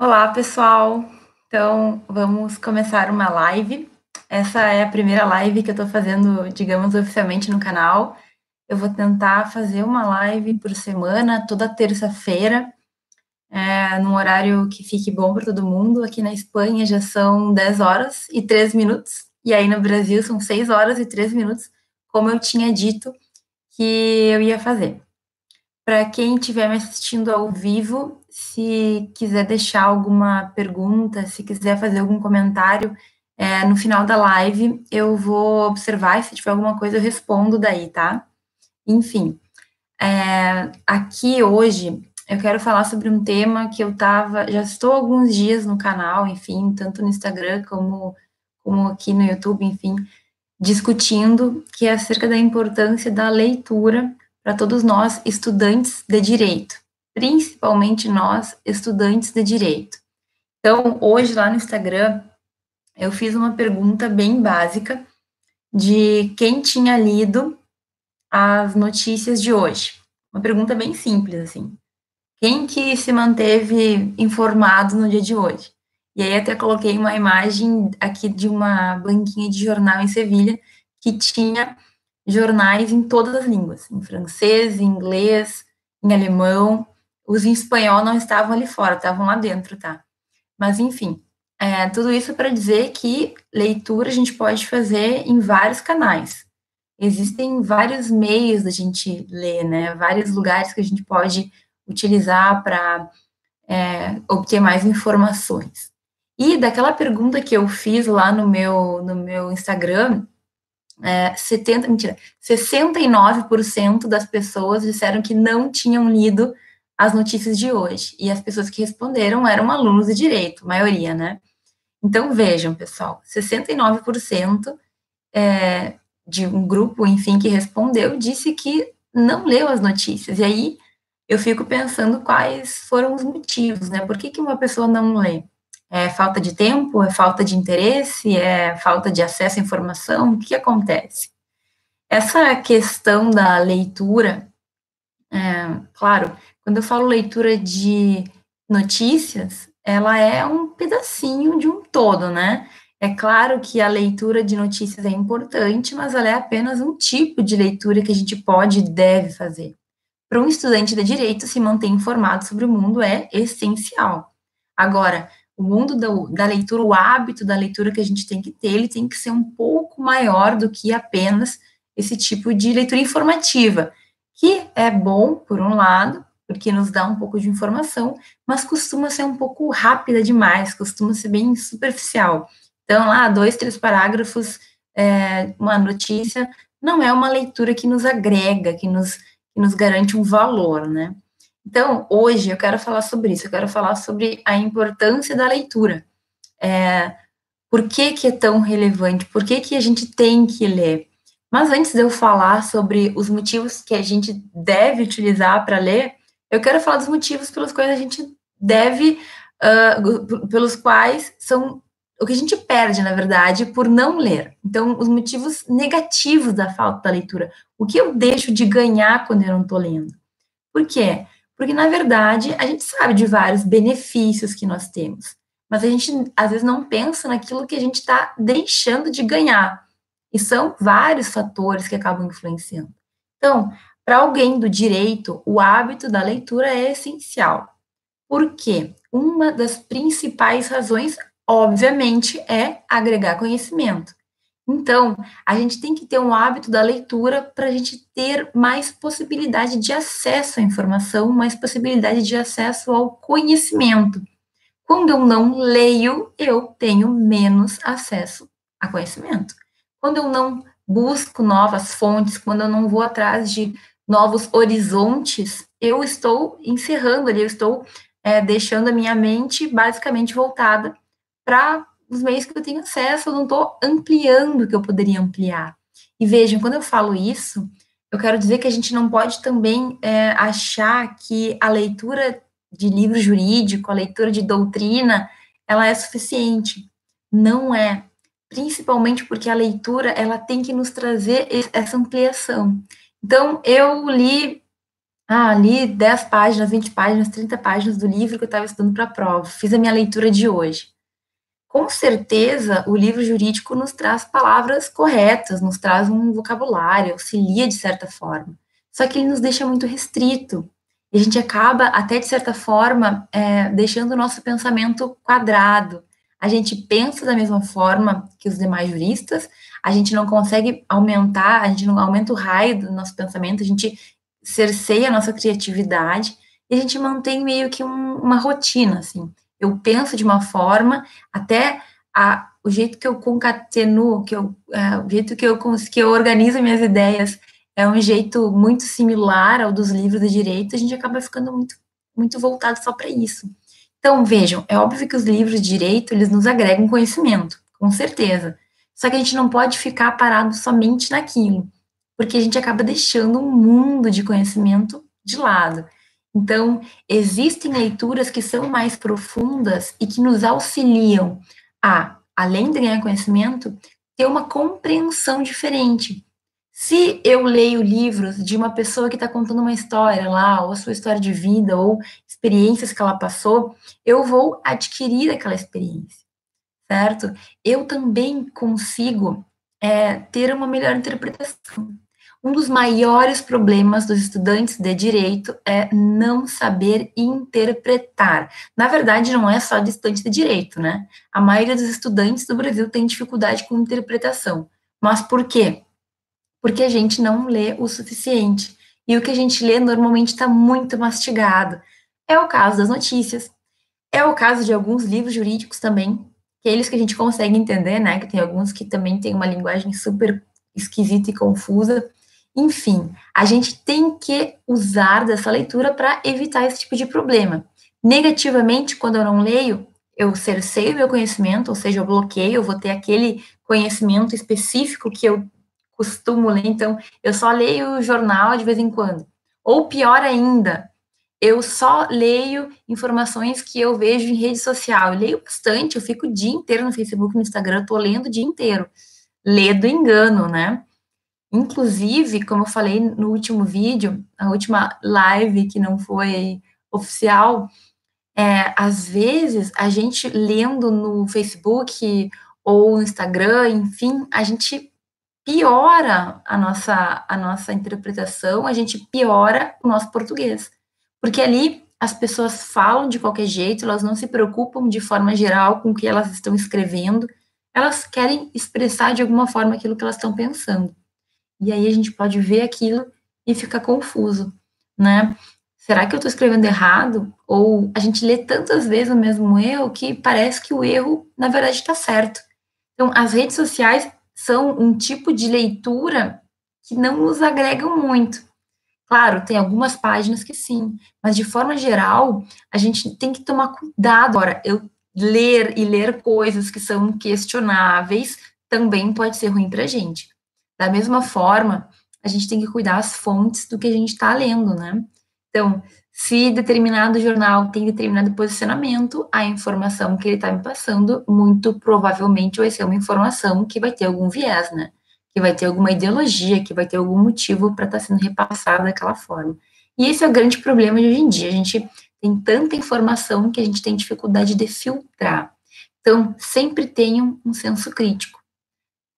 Olá, pessoal. Então, vamos começar uma live. Essa é a primeira live que eu estou fazendo, digamos, oficialmente no canal. Eu vou tentar fazer uma live por semana, toda terça-feira, é, num horário que fique bom para todo mundo. Aqui na Espanha já são 10 horas e 3 minutos, e aí no Brasil são 6 horas e 3 minutos, como eu tinha dito que eu ia fazer. Para quem estiver me assistindo ao vivo, se quiser deixar alguma pergunta, se quiser fazer algum comentário, é, no final da live eu vou observar e se tiver alguma coisa eu respondo daí, tá? Enfim, é, aqui hoje eu quero falar sobre um tema que eu tava, já estou alguns dias no canal, enfim, tanto no Instagram como, como aqui no YouTube, enfim, discutindo, que é acerca da importância da leitura para todos nós estudantes de direito, principalmente nós estudantes de direito. Então, hoje lá no Instagram, eu fiz uma pergunta bem básica de quem tinha lido as notícias de hoje. Uma pergunta bem simples, assim. Quem que se manteve informado no dia de hoje? E aí até coloquei uma imagem aqui de uma banquinha de jornal em Sevilha que tinha jornais em todas as línguas, em francês, em inglês, em alemão. Os em espanhol não estavam ali fora, estavam lá dentro, tá? Mas, enfim, é, tudo isso para dizer que leitura a gente pode fazer em vários canais. Existem vários meios da gente ler, né? Vários lugares que a gente pode utilizar para é, obter mais informações. E daquela pergunta que eu fiz lá no meu, no meu Instagram, é, 70, mentira, 69% das pessoas disseram que não tinham lido as notícias de hoje. E as pessoas que responderam eram alunos de direito, maioria, né? Então, vejam, pessoal, 69% é, de um grupo, enfim, que respondeu, disse que não leu as notícias. E aí, eu fico pensando quais foram os motivos, né? Por que, que uma pessoa não lê? É falta de tempo? É falta de interesse? É falta de acesso à informação? O que acontece? Essa questão da leitura, é, claro, quando eu falo leitura de notícias, ela é um pedacinho de um todo, né? É claro que a leitura de notícias é importante, mas ela é apenas um tipo de leitura que a gente pode e deve fazer. Para um estudante de direito, se manter informado sobre o mundo é essencial. Agora, o mundo da, da, leitura, o hábito da leitura que a gente tem que ter, ele tem que ser um pouco maior do que apenas esse tipo de leitura informativa, que é bom, por um lado, porque nos dá um pouco de informação, mas costuma ser um pouco rápida demais, costuma ser bem superficial. Então, lá, dois, três parágrafos, é, uma notícia, não é uma leitura que nos agrega, que nos, que nos garante um valor, né? Então, hoje eu quero falar sobre isso, eu quero falar sobre a importância da leitura. É, por que, que é tão relevante? Por que, que a gente tem que ler? Mas antes de eu falar sobre os motivos que a gente deve utilizar para ler, eu quero falar dos motivos pelos quais a gente deve, uh, pelos quais são o que a gente perde, na verdade, por não ler. Então, os motivos negativos da falta da leitura. O que eu deixo de ganhar quando eu não estou lendo? Por quê? Porque, na verdade, a gente sabe de vários benefícios que nós temos, mas a gente, às vezes, não pensa naquilo que a gente está deixando de ganhar. E são vários fatores que acabam influenciando. Então, para alguém do direito, o hábito da leitura é essencial. Por quê? Uma das principais razões, obviamente, é agregar conhecimento. Então, a gente tem que ter um hábito da leitura para a gente ter mais possibilidade de acesso à informação, mais possibilidade de acesso ao conhecimento. Quando eu não leio, eu tenho menos acesso a conhecimento. Quando eu não busco novas fontes, quando eu não vou atrás de novos horizontes, eu estou encerrando ali, eu estou é, deixando a minha mente basicamente voltada para os meios que eu tenho acesso, eu não estou ampliando o que eu poderia ampliar. E vejam, quando eu falo isso, eu quero dizer que a gente não pode também é, achar que a leitura de livro jurídico, a leitura de doutrina, ela é suficiente. Não é. Principalmente porque a leitura, ela tem que nos trazer essa ampliação. Então, eu li ah, li 10 páginas, 20 páginas, 30 páginas do livro que eu estava estudando para a prova, fiz a minha leitura de hoje. Com certeza, o livro jurídico nos traz palavras corretas, nos traz um vocabulário, auxilia de certa forma. Só que ele nos deixa muito restrito. E a gente acaba, até de certa forma, é, deixando o nosso pensamento quadrado. A gente pensa da mesma forma que os demais juristas, a gente não consegue aumentar, a gente não aumenta o raio do nosso pensamento, a gente cerceia a nossa criatividade e a gente mantém meio que um, uma rotina, assim. Eu penso de uma forma, até a, o jeito que eu concateno, que eu, é, o jeito que eu, que eu organizo minhas ideias é um jeito muito similar ao dos livros de direito, a gente acaba ficando muito, muito voltado só para isso. Então, vejam, é óbvio que os livros de direito, eles nos agregam conhecimento, com certeza. Só que a gente não pode ficar parado somente naquilo porque a gente acaba deixando um mundo de conhecimento de lado. Então, existem leituras que são mais profundas e que nos auxiliam a, além de ganhar conhecimento, ter uma compreensão diferente. Se eu leio livros de uma pessoa que está contando uma história lá, ou a sua história de vida, ou experiências que ela passou, eu vou adquirir aquela experiência, certo? Eu também consigo é, ter uma melhor interpretação. Um dos maiores problemas dos estudantes de direito é não saber interpretar. Na verdade, não é só de estudante de direito, né? A maioria dos estudantes do Brasil tem dificuldade com interpretação. Mas por quê? Porque a gente não lê o suficiente. E o que a gente lê normalmente está muito mastigado. É o caso das notícias, é o caso de alguns livros jurídicos também, aqueles que a gente consegue entender, né? Que tem alguns que também têm uma linguagem super esquisita e confusa. Enfim, a gente tem que usar dessa leitura para evitar esse tipo de problema. Negativamente, quando eu não leio, eu cerceio meu conhecimento, ou seja, eu bloqueio, eu vou ter aquele conhecimento específico que eu costumo ler, então eu só leio o jornal de vez em quando. Ou pior ainda, eu só leio informações que eu vejo em rede social. Eu leio bastante, eu fico o dia inteiro no Facebook, no Instagram, eu tô lendo o dia inteiro. Lê do engano, né? Inclusive, como eu falei no último vídeo, a última live que não foi oficial, é, às vezes a gente lendo no Facebook ou no Instagram, enfim, a gente piora a nossa, a nossa interpretação, a gente piora o nosso português. Porque ali as pessoas falam de qualquer jeito, elas não se preocupam de forma geral com o que elas estão escrevendo, elas querem expressar de alguma forma aquilo que elas estão pensando. E aí a gente pode ver aquilo e fica confuso, né? Será que eu estou escrevendo errado? Ou a gente lê tantas vezes o mesmo erro que parece que o erro, na verdade, está certo. Então, as redes sociais são um tipo de leitura que não nos agregam muito. Claro, tem algumas páginas que sim, mas de forma geral, a gente tem que tomar cuidado. Agora, eu ler e ler coisas que são questionáveis também pode ser ruim para a gente. Da mesma forma, a gente tem que cuidar as fontes do que a gente está lendo, né? Então, se determinado jornal tem determinado posicionamento, a informação que ele está me passando, muito provavelmente vai ser uma informação que vai ter algum viés, né? Que vai ter alguma ideologia, que vai ter algum motivo para estar tá sendo repassada daquela forma. E esse é o grande problema de hoje em dia. A gente tem tanta informação que a gente tem dificuldade de filtrar. Então, sempre tenham um senso crítico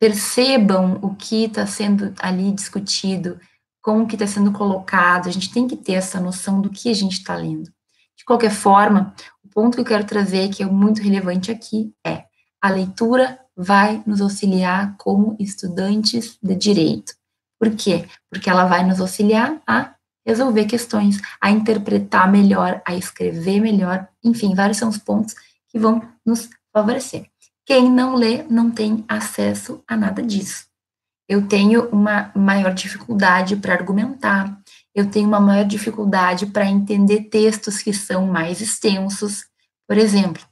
percebam o que está sendo ali discutido, como que está sendo colocado, a gente tem que ter essa noção do que a gente está lendo. De qualquer forma, o ponto que eu quero trazer, que é muito relevante aqui, é a leitura vai nos auxiliar como estudantes de direito. Por quê? Porque ela vai nos auxiliar a resolver questões, a interpretar melhor, a escrever melhor, enfim, vários são os pontos que vão nos favorecer. Quem não lê não tem acesso a nada disso. Eu tenho uma maior dificuldade para argumentar, eu tenho uma maior dificuldade para entender textos que são mais extensos. Por exemplo,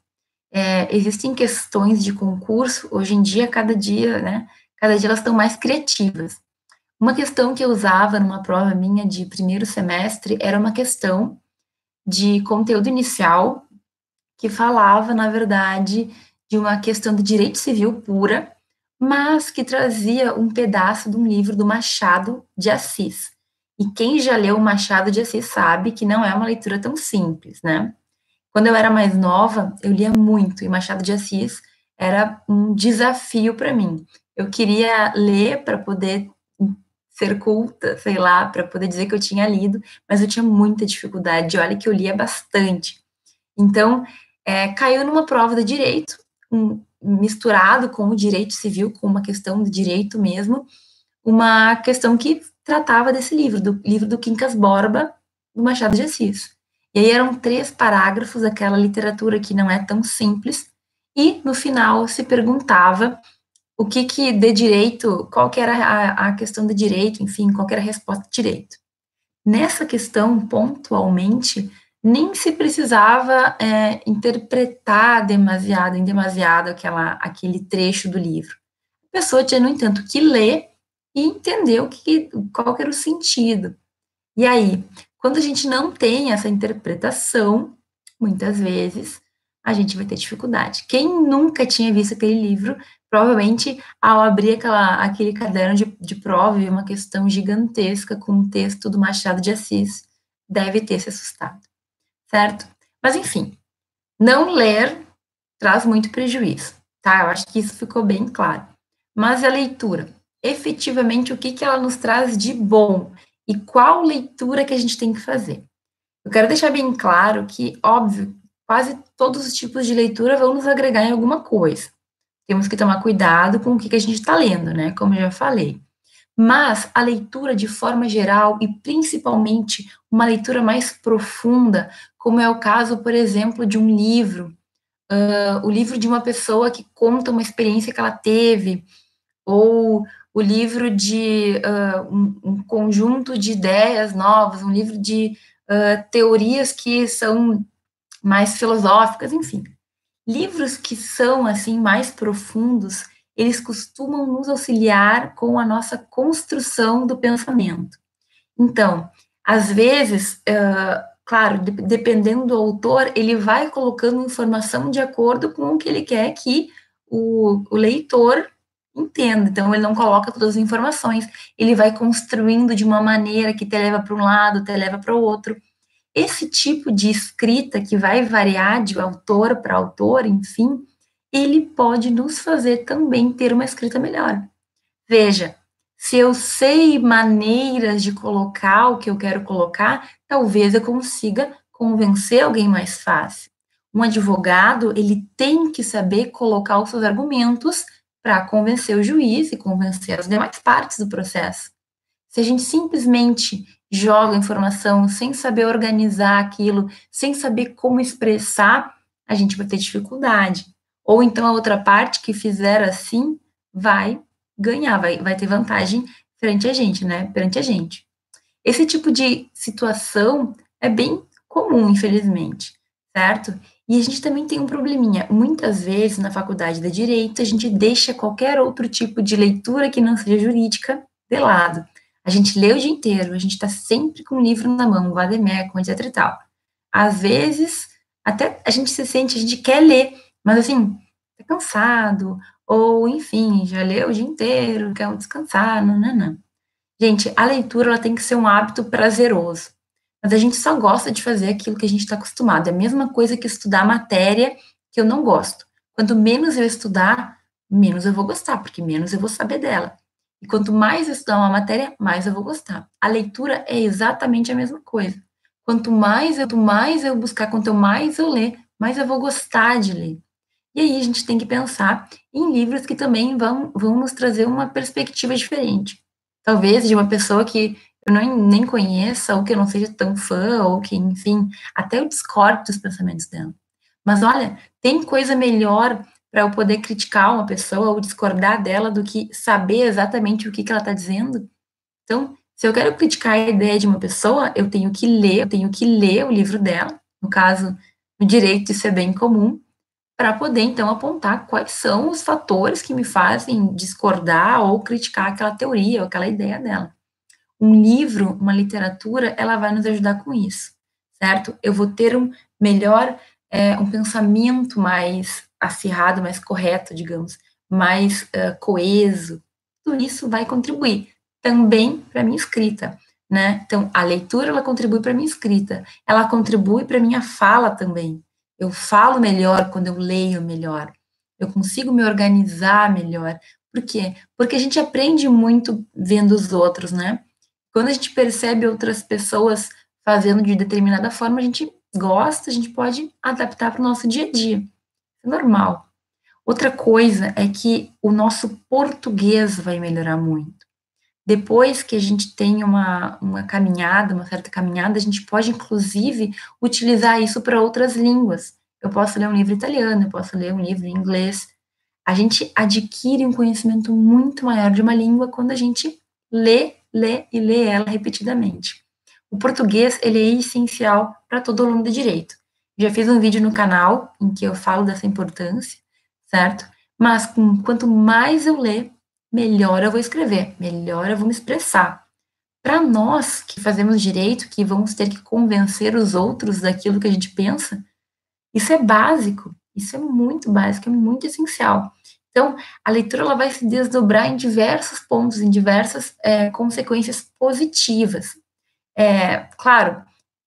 é, existem questões de concurso, hoje em dia, cada dia, né? Cada dia elas estão mais criativas. Uma questão que eu usava numa prova minha de primeiro semestre era uma questão de conteúdo inicial que falava, na verdade, de uma questão de direito civil pura, mas que trazia um pedaço de um livro do Machado de Assis. E quem já leu Machado de Assis sabe que não é uma leitura tão simples, né? Quando eu era mais nova, eu lia muito e Machado de Assis era um desafio para mim. Eu queria ler para poder ser culta, sei lá, para poder dizer que eu tinha lido, mas eu tinha muita dificuldade. Olha que eu lia bastante. Então, é, caiu numa prova de direito, um, misturado com o direito civil, com uma questão de direito mesmo, uma questão que tratava desse livro, do livro do Quincas Borba, do Machado de Assis. E aí eram três parágrafos, aquela literatura que não é tão simples, e no final se perguntava o que que de direito, qual que era a, a questão de direito, enfim, qual era a resposta de direito. Nessa questão, pontualmente, nem se precisava é, interpretar demasiado, em demasiado aquela, aquele trecho do livro. A pessoa tinha, no entanto, que ler e entender o que, qual que era o sentido. E aí, quando a gente não tem essa interpretação, muitas vezes a gente vai ter dificuldade. Quem nunca tinha visto aquele livro, provavelmente ao abrir aquela, aquele caderno de, de prova e uma questão gigantesca com um texto do Machado de Assis, deve ter se assustado, certo? Mas enfim, não ler traz muito prejuízo, tá? Eu acho que isso ficou bem claro. Mas a leitura, efetivamente, o que, que ela nos traz de bom? E qual leitura que a gente tem que fazer. Eu quero deixar bem claro que, óbvio, quase todos os tipos de leitura vão nos agregar em alguma coisa. Temos que tomar cuidado com o que, a gente está lendo, né? Como eu já falei. Mas a leitura de forma geral e principalmente uma leitura mais profunda, como é o caso, por exemplo, de um livro, uh, o livro de uma pessoa que conta uma experiência que ela teve, ou o livro de uh, um, um, conjunto de ideias novas, um livro de uh, teorias que são mais filosóficas, enfim. Livros que são assim mais profundos, eles costumam nos auxiliar com a nossa construção do pensamento. Então, às vezes, uh, claro, de, dependendo do autor, ele vai colocando informação de acordo com o que ele quer que o, o leitor entenda. Então, ele não coloca todas as informações, ele vai construindo de uma maneira que te leva para um lado, te leva para o outro. Esse tipo de escrita, que vai variar de autor para autor, enfim, ele pode nos fazer também ter uma escrita melhor. Veja, se eu sei maneiras de colocar o que eu quero colocar, talvez eu consiga convencer alguém mais fácil. Um advogado, ele tem que saber colocar os seus argumentos para convencer o juiz e convencer as demais partes do processo. Se a gente simplesmente joga informação sem saber organizar aquilo, sem saber como expressar, a gente vai ter dificuldade. Ou então a outra parte que fizer assim vai ganhar, vai, vai ter vantagem frente a gente, né? Perante a gente. Esse tipo de situação é bem comum, infelizmente, certo? E a gente também tem um probleminha. Muitas vezes, na faculdade de Direito, a gente deixa qualquer outro tipo de leitura que não seja jurídica de lado. A gente lê o dia inteiro, a gente está sempre com o livro na mão, com etc e tal. Às vezes, até a gente se sente, a gente quer ler, mas assim, tá cansado, ou enfim, já leu o dia inteiro, quer descansar, não, não, não. Gente, a leitura ela tem que ser um hábito prazeroso. Mas a gente só gosta de fazer aquilo que a gente está acostumado. É a mesma coisa que estudar matéria que eu não gosto. Quanto menos eu estudar, menos eu vou gostar, porque menos eu vou saber dela. E quanto mais eu estudar uma matéria, mais eu vou gostar. A leitura é exatamente a mesma coisa. Quanto mais eu, mais eu buscar, quanto mais eu ler, mais eu vou gostar de ler. E aí a gente tem que pensar em livros que também vão, vão nos trazer uma perspectiva diferente. Talvez de uma pessoa que eu não, nem conheça, ou que eu não seja tão fã, ou que, enfim, até eu discordo dos pensamentos dela. Mas olha, tem coisa melhor para eu poder criticar uma pessoa ou discordar dela do que saber exatamente o que, que ela está dizendo? Então, se eu quero criticar a ideia de uma pessoa, eu tenho que ler, eu tenho que ler o livro dela, no caso, no direito isso é bem comum, para poder então apontar quais são os fatores que me fazem discordar ou criticar aquela teoria ou aquela ideia dela um livro, uma literatura, ela vai nos ajudar com isso, certo? Eu vou ter um melhor, é, um pensamento mais acirrado, mais correto, digamos, mais uh, coeso. Tudo isso vai contribuir também para minha escrita. né? Então, a leitura ela contribui para minha escrita, ela contribui para minha fala também. Eu falo melhor quando eu leio melhor. Eu consigo me organizar melhor. Por quê? Porque a gente aprende muito vendo os outros, né? Quando a gente percebe outras pessoas fazendo de determinada forma, a gente gosta, a gente pode adaptar para o nosso dia a dia. É normal. Outra coisa é que o nosso português vai melhorar muito. Depois que a gente tem uma, uma caminhada, uma certa caminhada, a gente pode, inclusive, utilizar isso para outras línguas. Eu posso ler um livro italiano, eu posso ler um livro em inglês. A gente adquire um conhecimento muito maior de uma língua quando a gente lê, lê e lê ela repetidamente. O português, ele é essencial para todo aluno de direito. Já fiz um vídeo no canal em que eu falo dessa importância, certo? Mas com, quanto mais eu ler, melhor eu vou escrever, melhor eu vou me expressar. Para nós que fazemos direito, que vamos ter que convencer os outros daquilo que a gente pensa, isso é básico, isso é muito básico, é muito essencial. Então, a leitura ela vai se desdobrar em diversos pontos, em diversas é, consequências positivas. É, claro,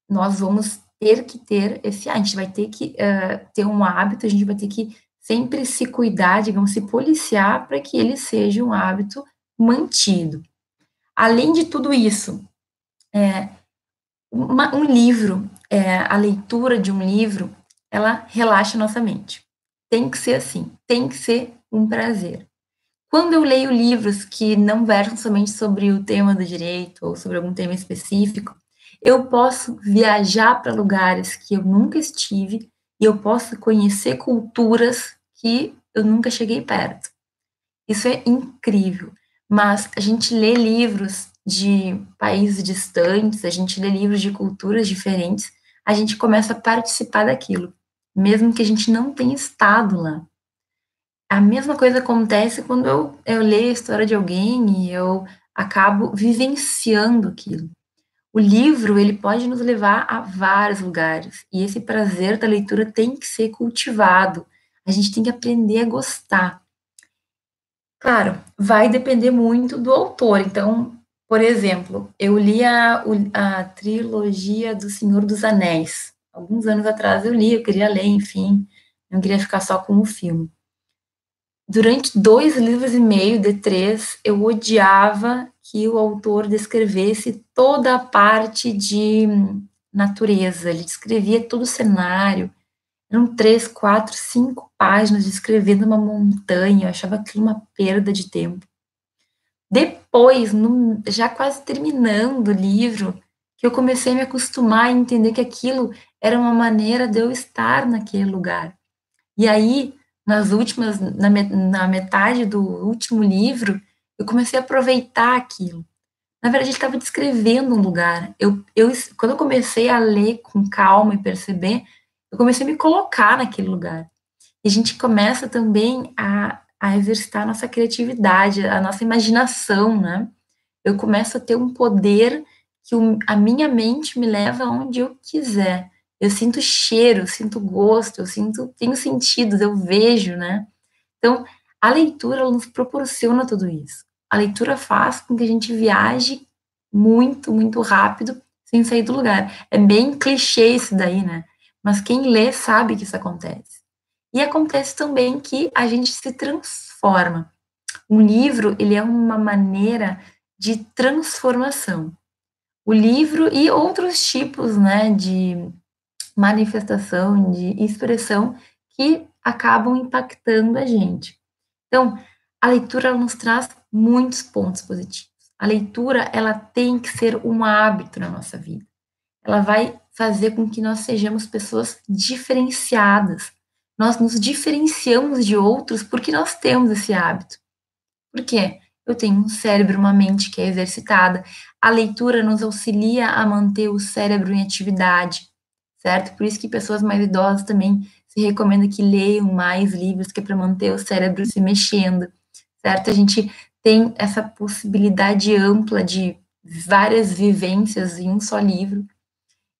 nós vamos ter que ter esse, a gente vai ter que uh, ter um hábito, a gente vai ter que sempre se cuidar, digamos, se policiar para que ele seja um hábito mantido. Além de tudo isso, é, uma, um livro, é, a leitura de um livro, ela relaxa nossa mente. Tem que ser assim, tem que ser um prazer. Quando eu leio livros que não versam somente sobre o tema do direito ou sobre algum tema específico, eu posso viajar para lugares que eu nunca estive e eu posso conhecer culturas que eu nunca cheguei perto. Isso é incrível. Mas a gente lê livros de países distantes, a gente lê livros de culturas diferentes, a gente começa a participar daquilo, mesmo que a gente não tenha estado lá. A mesma coisa acontece quando eu, eu leio a história de alguém e eu acabo vivenciando aquilo. O livro, ele pode nos levar a vários lugares, e esse prazer da leitura tem que ser cultivado. A gente tem que aprender a gostar. Claro, vai depender muito do autor. Então, por exemplo, eu li a, a trilogia do Senhor dos Anéis. Alguns anos atrás eu li, eu queria ler, enfim, não queria ficar só com o filme. Durante dois livros e meio de três, eu odiava que o autor descrevesse toda a parte de natureza. Ele descrevia todo o cenário. Eram três, quatro, cinco páginas descrevendo uma montanha. Eu achava aquilo uma perda de tempo. Depois, no, já quase terminando o livro, que eu comecei a me acostumar a entender que aquilo era uma maneira de eu estar naquele lugar. E aí, nas últimas, na, na metade do último livro, eu comecei a aproveitar aquilo. Na verdade, ele estava descrevendo um lugar. Eu, eu, quando eu comecei a ler com calma e perceber, eu comecei a me colocar naquele lugar. E a gente começa também a, a exercitar a nossa criatividade, a nossa imaginação, né? Eu começo a ter um poder que a minha mente me leva onde eu quiser. Eu sinto cheiro, eu sinto gosto, eu sinto, tenho sentidos, eu vejo, né? Então, a leitura nos proporciona tudo isso. A leitura faz com que a gente viaje muito, muito rápido sem sair do lugar. É bem clichê isso daí, né? Mas quem lê sabe que isso acontece. E acontece também que a gente se transforma. Um livro, ele é uma maneira de transformação. O livro e outros tipos, né, de manifestação, de expressão que acabam impactando a gente. Então, a leitura nos traz muitos pontos positivos. A leitura, ela tem que ser um hábito na nossa vida. Ela vai fazer com que nós sejamos pessoas diferenciadas. Nós nos diferenciamos de outros porque nós temos esse hábito. Por quê? Eu tenho um cérebro, uma mente que é exercitada. A leitura nos auxilia a manter o cérebro em atividade, certo? Por isso que pessoas mais idosas também se recomenda que leiam mais livros, que é para manter o cérebro se mexendo, certo? A gente tem essa possibilidade ampla de várias vivências em um só livro.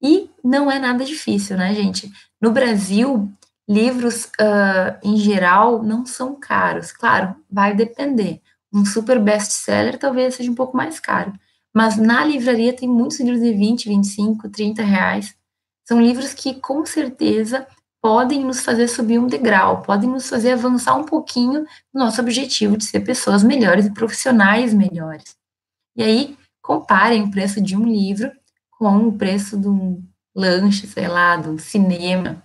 E não é nada difícil, né, gente? No Brasil, livros uh, em geral não são caros. Claro, vai depender. Um super best-seller talvez seja um pouco mais caro, mas na livraria tem muitos livros de 20, 25, 30 reais. São livros que com certeza podem nos fazer subir um degrau, podem nos fazer avançar um pouquinho no nosso objetivo de ser pessoas melhores e profissionais melhores. E aí, comparem o preço de um livro com o preço de um lanche, sei lá, de um cinema.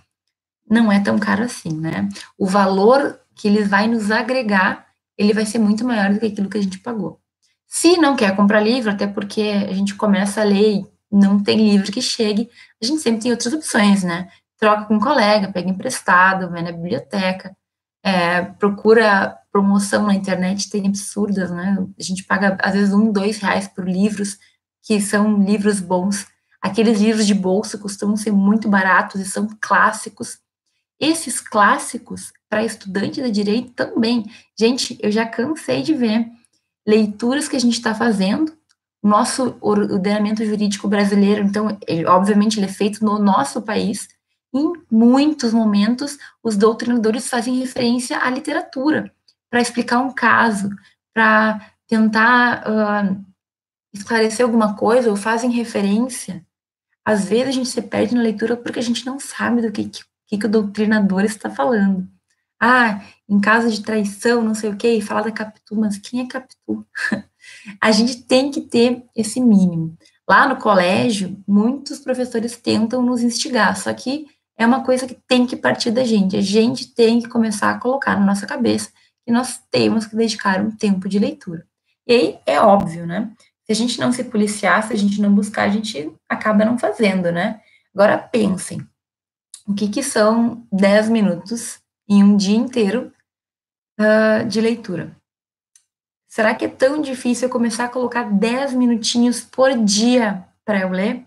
Não é tão caro assim, né? O valor que ele vai nos agregar, ele vai ser muito maior do que aquilo que a gente pagou. Se não quer comprar livro, até porque a gente começa a ler não tem livro que chegue, a gente sempre tem outras opções, né? Troca com um colega, pega emprestado, vai na biblioteca, é, procura promoção na internet, tem absurdas, né? A gente paga, às vezes, um, dois reais por livros, que são livros bons. Aqueles livros de bolsa costumam ser muito baratos e são clássicos. Esses clássicos, para estudante de direito também. Gente, eu já cansei de ver leituras que a gente está fazendo. Nosso ordenamento jurídico brasileiro, então, ele, obviamente, ele é feito no nosso país. Em muitos momentos, os doutrinadores fazem referência à literatura para explicar um caso, para tentar uh, esclarecer alguma coisa, ou fazem referência. Às vezes a gente se perde na leitura porque a gente não sabe do que, que, que o doutrinador está falando. Ah, em caso de traição, não sei o quê, e falar da Capitu, mas quem é Capitu? a gente tem que ter esse mínimo. Lá no colégio, muitos professores tentam nos instigar, só que é uma coisa que tem que partir da gente. A gente tem que começar a colocar na nossa cabeça que nós temos que dedicar um tempo de leitura. E aí é óbvio, né? Se a gente não se policiar, se a gente não buscar, a gente acaba não fazendo, né? Agora pensem, o que, que são 10 minutos em um dia inteiro uh, de leitura. Será que é tão difícil eu começar a colocar 10 minutinhos por dia para eu ler?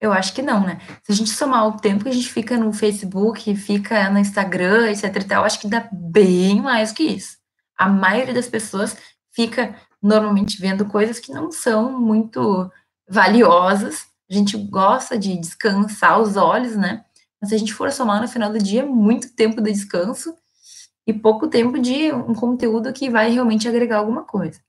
Eu acho que não, né? Se a gente somar o tempo que a gente fica no Facebook, fica no Instagram, etc e tal, acho que dá bem mais que isso. A maioria das pessoas fica normalmente vendo coisas que não são muito valiosas. A gente gosta de descansar os olhos, né? Mas se a gente for somar no final do dia, é muito tempo de descanso e pouco tempo de um conteúdo que vai realmente agregar alguma coisa.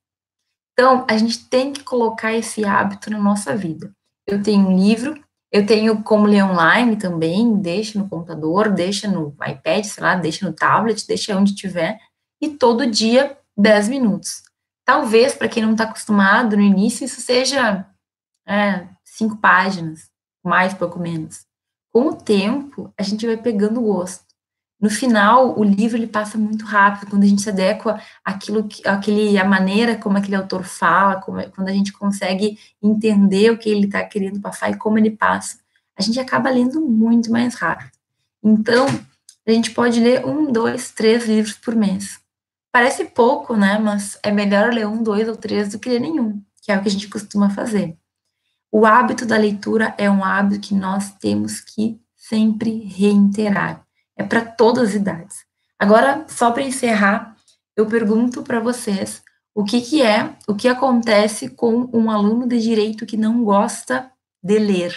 Então, a gente tem que colocar esse hábito na nossa vida. Eu tenho um livro, eu tenho como ler online também, deixa no computador, deixa no iPad, sei lá, deixa no tablet, deixa onde tiver, e todo dia 10 minutos. Talvez, para quem não está acostumado, no início isso seja é, cinco páginas, mais, pouco menos com o tempo, a gente vai pegando gosto. No final, o livro ele passa muito rápido, quando a gente se adequa àquilo, àquele, à maneira como aquele autor fala, como, quando a gente consegue entender o que ele está querendo passar e como ele passa, a gente acaba lendo muito mais rápido. Então, a gente pode ler um, dois, três livros por mês. Parece pouco, né? Mas é melhor ler um, dois ou três do que ler nenhum, que é o que a gente costuma fazer. O hábito da leitura é um hábito que nós temos que sempre reiterar. É para todas as idades. Agora, só para encerrar, eu pergunto para vocês o que, que é, o que acontece com um aluno de direito que não gosta de ler.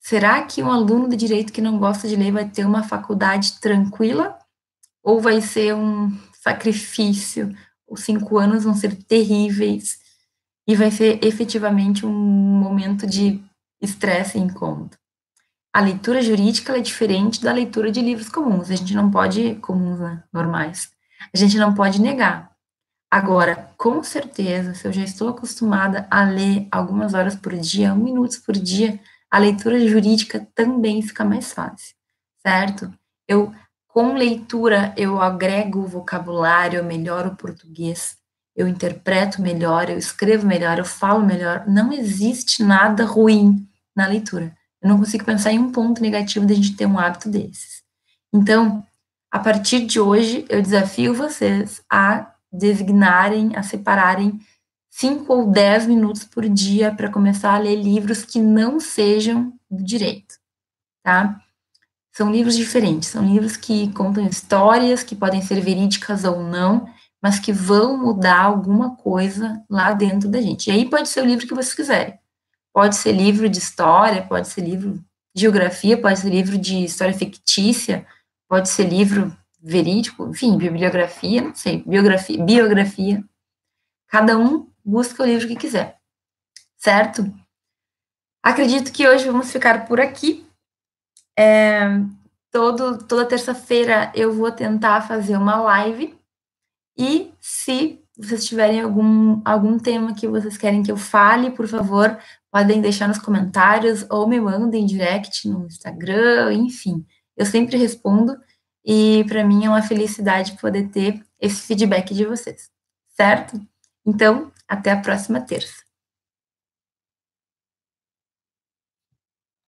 Será que um aluno de direito que não gosta de ler vai ter uma faculdade tranquila? Ou vai ser um sacrifício? Os cinco anos vão ser terríveis e vai ser efetivamente um momento de estresse e incômodo. A leitura jurídica é diferente da leitura de livros comuns. A gente não pode, comuns, né, normais, a gente não pode negar. Agora, com certeza, se eu já estou acostumada a ler algumas horas por dia, um minuto por dia, a leitura jurídica também fica mais fácil, certo? Eu, com leitura, eu agrego vocabulário, eu melhoro o português, eu interpreto melhor, eu escrevo melhor, eu falo melhor. Não existe nada ruim na leitura. Eu não consigo pensar em um ponto negativo de a gente ter um hábito desses. Então, a partir de hoje, eu desafio vocês a designarem, a separarem cinco ou dez minutos por dia para começar a ler livros que não sejam do direito, tá? São livros diferentes, são livros que contam histórias que podem ser verídicas ou não, mas que vão mudar alguma coisa lá dentro da gente. E aí pode ser o livro que vocês quiserem. Pode ser livro de história, pode ser livro de geografia, pode ser livro de história fictícia, pode ser livro verídico, enfim, bibliografia, não sei, biografia, biografia. Cada um busca o livro que quiser. certo? Acredito que hoje vamos ficar por aqui. É, todo, toda terça-feira eu vou tentar fazer uma live. E se vocês tiverem algum, algum tema que vocês querem que eu fale, por favor, podem deixar nos comentários ou me mandem direct no Instagram, enfim. Eu sempre respondo e para mim é uma felicidade poder ter esse feedback de vocês, certo? Então, até a próxima terça.